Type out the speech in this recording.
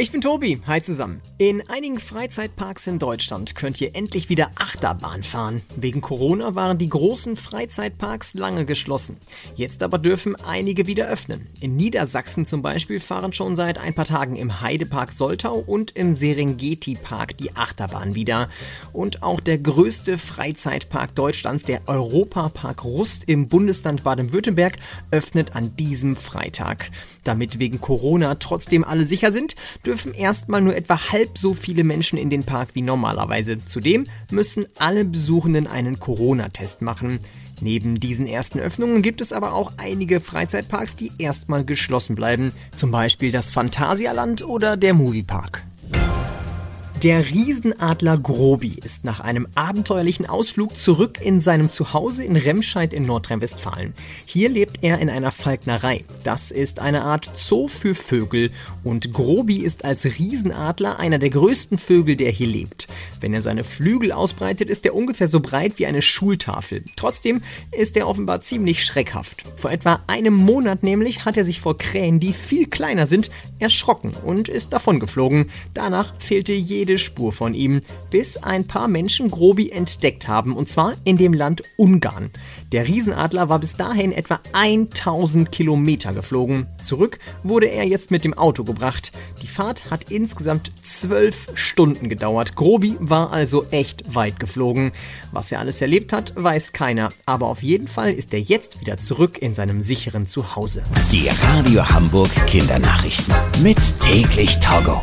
Ich bin Tobi, hi zusammen. In einigen Freizeitparks in Deutschland könnt ihr endlich wieder Achterbahn fahren. Wegen Corona waren die großen Freizeitparks lange geschlossen. Jetzt aber dürfen einige wieder öffnen. In Niedersachsen zum Beispiel fahren schon seit ein paar Tagen im Heidepark Soltau und im Serengeti Park die Achterbahn wieder. Und auch der größte Freizeitpark Deutschlands, der Europapark Rust im Bundesland Baden-Württemberg, öffnet an diesem Freitag. Damit wegen Corona trotzdem alle sicher sind, dürfen erstmal nur etwa halb so viele Menschen in den Park wie normalerweise. Zudem müssen alle Besuchenden einen Corona-Test machen. Neben diesen ersten Öffnungen gibt es aber auch einige Freizeitparks, die erstmal geschlossen bleiben. Zum Beispiel das Phantasialand oder der Moviepark. Der Riesenadler Grobi ist nach einem abenteuerlichen Ausflug zurück in seinem Zuhause in Remscheid in Nordrhein-Westfalen. Hier lebt er in einer Falknerei. Das ist eine Art Zoo für Vögel und Grobi ist als Riesenadler einer der größten Vögel, der hier lebt. Wenn er seine Flügel ausbreitet, ist er ungefähr so breit wie eine Schultafel. Trotzdem ist er offenbar ziemlich schreckhaft. Vor etwa einem Monat nämlich hat er sich vor Krähen, die viel kleiner sind, erschrocken und ist davongeflogen. Danach fehlte jede Spur von ihm, bis ein paar Menschen Grobi entdeckt haben, und zwar in dem Land Ungarn. Der Riesenadler war bis dahin etwa 1000 Kilometer geflogen. Zurück wurde er jetzt mit dem Auto gebracht. Die Fahrt hat insgesamt zwölf Stunden gedauert. Grobi war also echt weit geflogen. Was er alles erlebt hat, weiß keiner. Aber auf jeden Fall ist er jetzt wieder zurück in seinem sicheren Zuhause. Die Radio Hamburg Kindernachrichten. Mit täglich Togo.